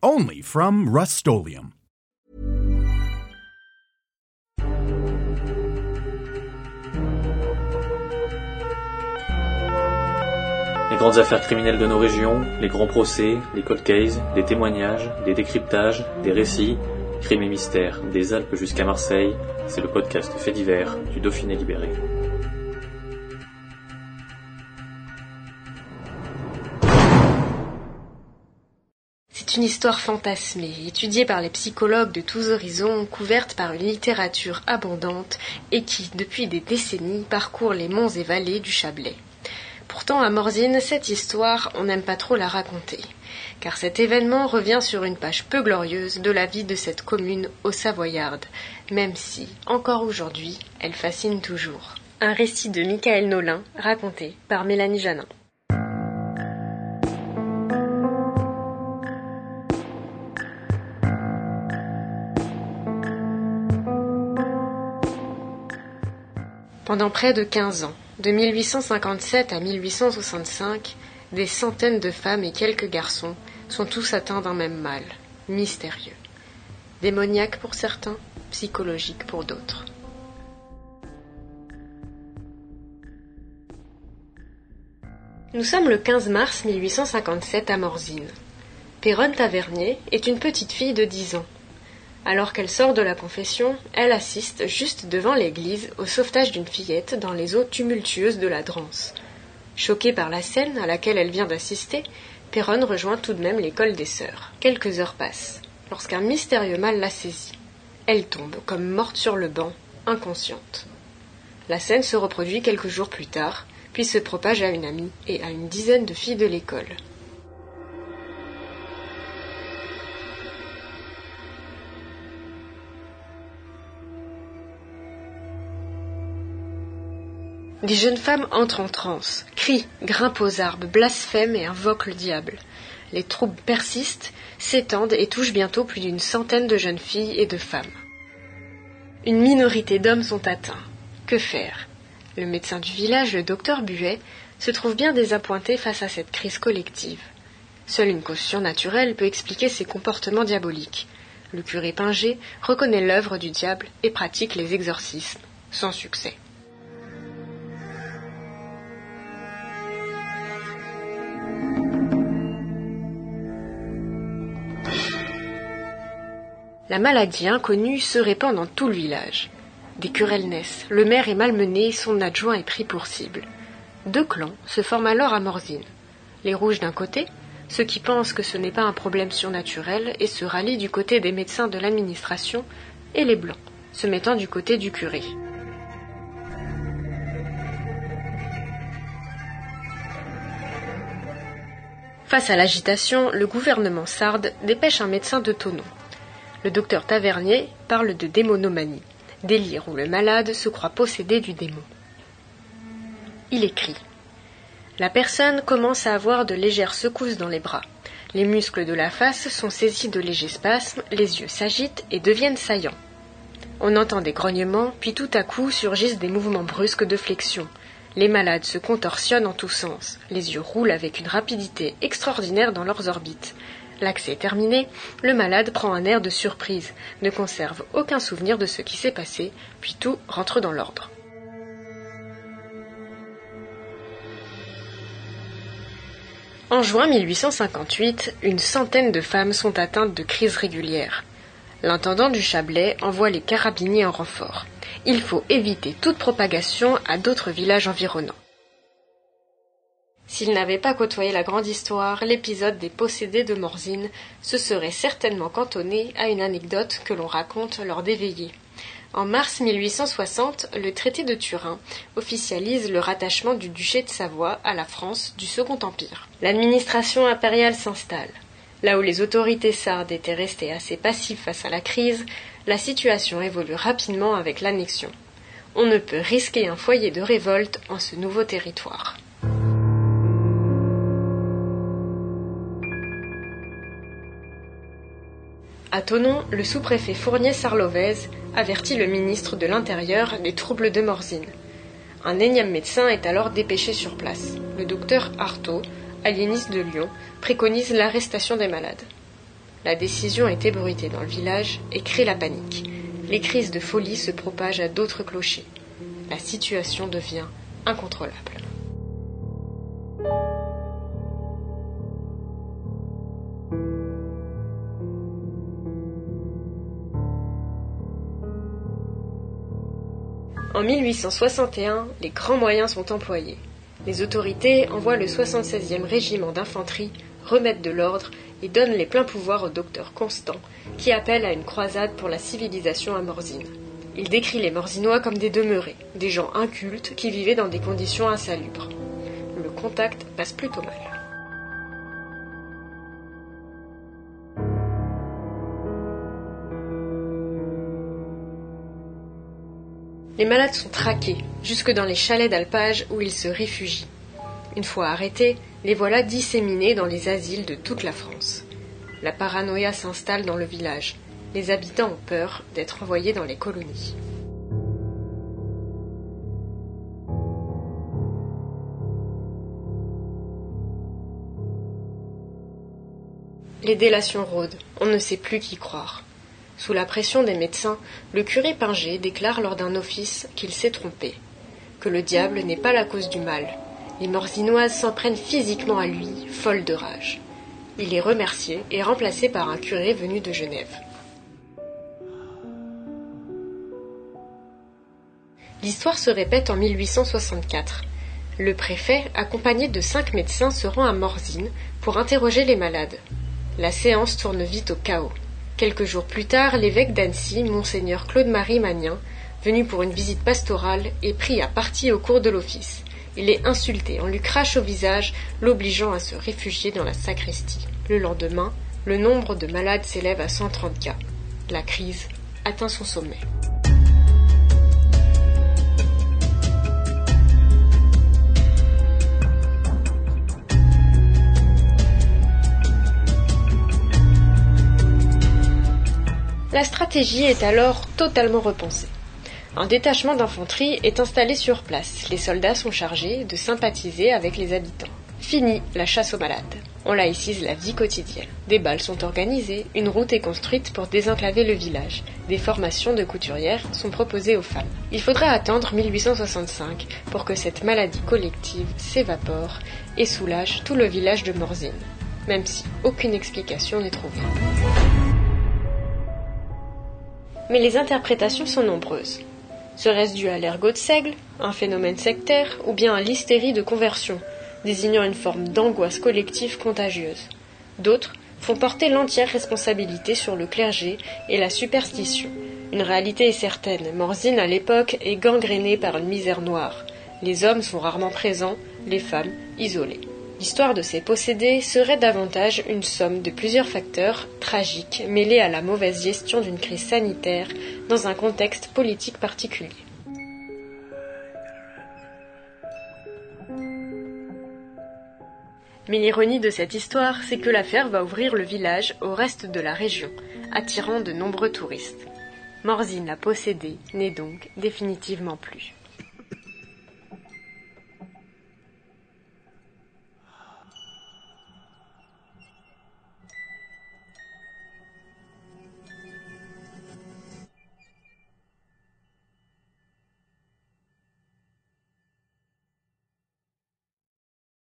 Only from Rust Les grandes affaires criminelles de nos régions, les grands procès, les cold cases, des témoignages, des décryptages, des récits, crimes et mystères, des Alpes jusqu'à Marseille, c'est le podcast Fait divers du Dauphiné libéré. C'est une histoire fantasmée, étudiée par les psychologues de tous horizons, couverte par une littérature abondante et qui, depuis des décennies, parcourt les monts et vallées du Chablais. Pourtant, à Morzine, cette histoire, on n'aime pas trop la raconter, car cet événement revient sur une page peu glorieuse de la vie de cette commune au Savoyarde, même si, encore aujourd'hui, elle fascine toujours. Un récit de Michael Nolin, raconté par Mélanie Janin. Pendant près de quinze ans, de 1857 à 1865, des centaines de femmes et quelques garçons sont tous atteints d'un même mal, mystérieux. Démoniaque pour certains, psychologique pour d'autres. Nous sommes le 15 mars 1857 à Morzine. Péronne Tavernier est une petite fille de dix ans. Alors qu'elle sort de la confession, elle assiste, juste devant l'église, au sauvetage d'une fillette dans les eaux tumultueuses de la Drance. Choquée par la scène à laquelle elle vient d'assister, Péronne rejoint tout de même l'école des sœurs. Quelques heures passent, lorsqu'un mystérieux mal la saisit. Elle tombe, comme morte sur le banc, inconsciente. La scène se reproduit quelques jours plus tard, puis se propage à une amie et à une dizaine de filles de l'école. Les jeunes femmes entrent en transe, crient, grimpent aux arbres, blasphèment et invoquent le diable. Les troubles persistent, s'étendent et touchent bientôt plus d'une centaine de jeunes filles et de femmes. Une minorité d'hommes sont atteints. Que faire? Le médecin du village, le docteur Buet, se trouve bien désappointé face à cette crise collective. Seule une cause surnaturelle peut expliquer ces comportements diaboliques. Le curé Pinger reconnaît l'œuvre du diable et pratique les exorcismes, sans succès. La maladie inconnue se répand dans tout le village. Des querelles naissent, le maire est malmené, son adjoint est pris pour cible. Deux clans se forment alors à Morzine. Les rouges d'un côté, ceux qui pensent que ce n'est pas un problème surnaturel et se rallient du côté des médecins de l'administration, et les blancs, se mettant du côté du curé. Face à l'agitation, le gouvernement sarde dépêche un médecin de Tonon. Le docteur Tavernier parle de démonomanie, délire où le malade se croit possédé du démon. Il écrit La personne commence à avoir de légères secousses dans les bras. Les muscles de la face sont saisis de légers spasmes, les yeux s'agitent et deviennent saillants. On entend des grognements, puis tout à coup surgissent des mouvements brusques de flexion. Les malades se contorsionnent en tous sens, les yeux roulent avec une rapidité extraordinaire dans leurs orbites. L'accès terminé, le malade prend un air de surprise, ne conserve aucun souvenir de ce qui s'est passé, puis tout rentre dans l'ordre. En juin 1858, une centaine de femmes sont atteintes de crises régulières. L'intendant du Chablais envoie les carabiniers en renfort. Il faut éviter toute propagation à d'autres villages environnants. S'il n'avait pas côtoyé la grande histoire, l'épisode des possédés de Morzine se serait certainement cantonné à une anecdote que l'on raconte lors des veillées. En mars 1860, le traité de Turin officialise le rattachement du duché de Savoie à la France du Second Empire. L'administration impériale s'installe. Là où les autorités sardes étaient restées assez passives face à la crise, la situation évolue rapidement avec l'annexion. On ne peut risquer un foyer de révolte en ce nouveau territoire. À Tonon, le sous-préfet Fournier Sarlovez avertit le ministre de l'Intérieur des troubles de Morzine. Un énième médecin est alors dépêché sur place. Le docteur Artaud, aliéniste de Lyon, préconise l'arrestation des malades. La décision est ébruitée dans le village et crée la panique. Les crises de folie se propagent à d'autres clochers. La situation devient incontrôlable. En 1861, les grands moyens sont employés. Les autorités envoient le 76e régiment d'infanterie remettre de l'ordre et donnent les pleins pouvoirs au docteur Constant, qui appelle à une croisade pour la civilisation à Morzine. Il décrit les Morzinois comme des demeurés, des gens incultes qui vivaient dans des conditions insalubres. Le contact passe plutôt mal. Les malades sont traqués, jusque dans les chalets d'alpage où ils se réfugient. Une fois arrêtés, les voilà disséminés dans les asiles de toute la France. La paranoïa s'installe dans le village. Les habitants ont peur d'être envoyés dans les colonies. Les délations rôdent, on ne sait plus qui croire. Sous la pression des médecins, le curé Pinger déclare lors d'un office qu'il s'est trompé, que le diable n'est pas la cause du mal. Les morzinoises s'en prennent physiquement à lui, folles de rage. Il est remercié et remplacé par un curé venu de Genève. L'histoire se répète en 1864. Le préfet, accompagné de cinq médecins, se rend à Morzine pour interroger les malades. La séance tourne vite au chaos. Quelques jours plus tard, l'évêque d'Annecy, monseigneur Claude-Marie Magnin, venu pour une visite pastorale, est pris à partie au cours de l'office. Il est insulté, on lui crache au visage, l'obligeant à se réfugier dans la sacristie. Le lendemain, le nombre de malades s'élève à 130 cas. La crise atteint son sommet. La stratégie est alors totalement repensée. Un détachement d'infanterie est installé sur place. Les soldats sont chargés de sympathiser avec les habitants. Fini la chasse aux malades. On laïcise la vie quotidienne. Des balles sont organisées, une route est construite pour désenclaver le village. Des formations de couturières sont proposées aux femmes. Il faudra attendre 1865 pour que cette maladie collective s'évapore et soulage tout le village de Morzine, même si aucune explication n'est trouvée mais les interprétations sont nombreuses. Serait-ce dû à l'ergot de seigle, un phénomène sectaire, ou bien à l'hystérie de conversion, désignant une forme d'angoisse collective contagieuse? D'autres font porter l'entière responsabilité sur le clergé et la superstition. Une réalité est certaine, Morzine à l'époque est gangrénée par une misère noire. Les hommes sont rarement présents, les femmes isolées. L'histoire de ces possédés serait davantage une somme de plusieurs facteurs tragiques mêlés à la mauvaise gestion d'une crise sanitaire dans un contexte politique particulier. Mais l'ironie de cette histoire, c'est que l'affaire va ouvrir le village au reste de la région, attirant de nombreux touristes. Morzine la possédée n'est donc définitivement plus.